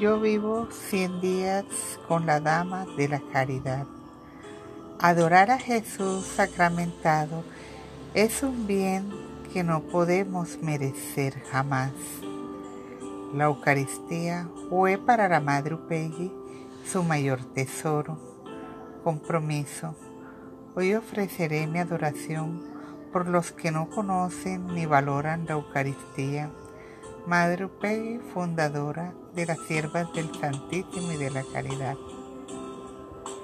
Yo vivo cien días con la Dama de la Caridad. Adorar a Jesús sacramentado es un bien que no podemos merecer jamás. La Eucaristía fue para la Madre Upegui su mayor tesoro, compromiso. Hoy ofreceré mi adoración por los que no conocen ni valoran la Eucaristía. Madre Upegui, fundadora de las Siervas del Santísimo y de la Caridad.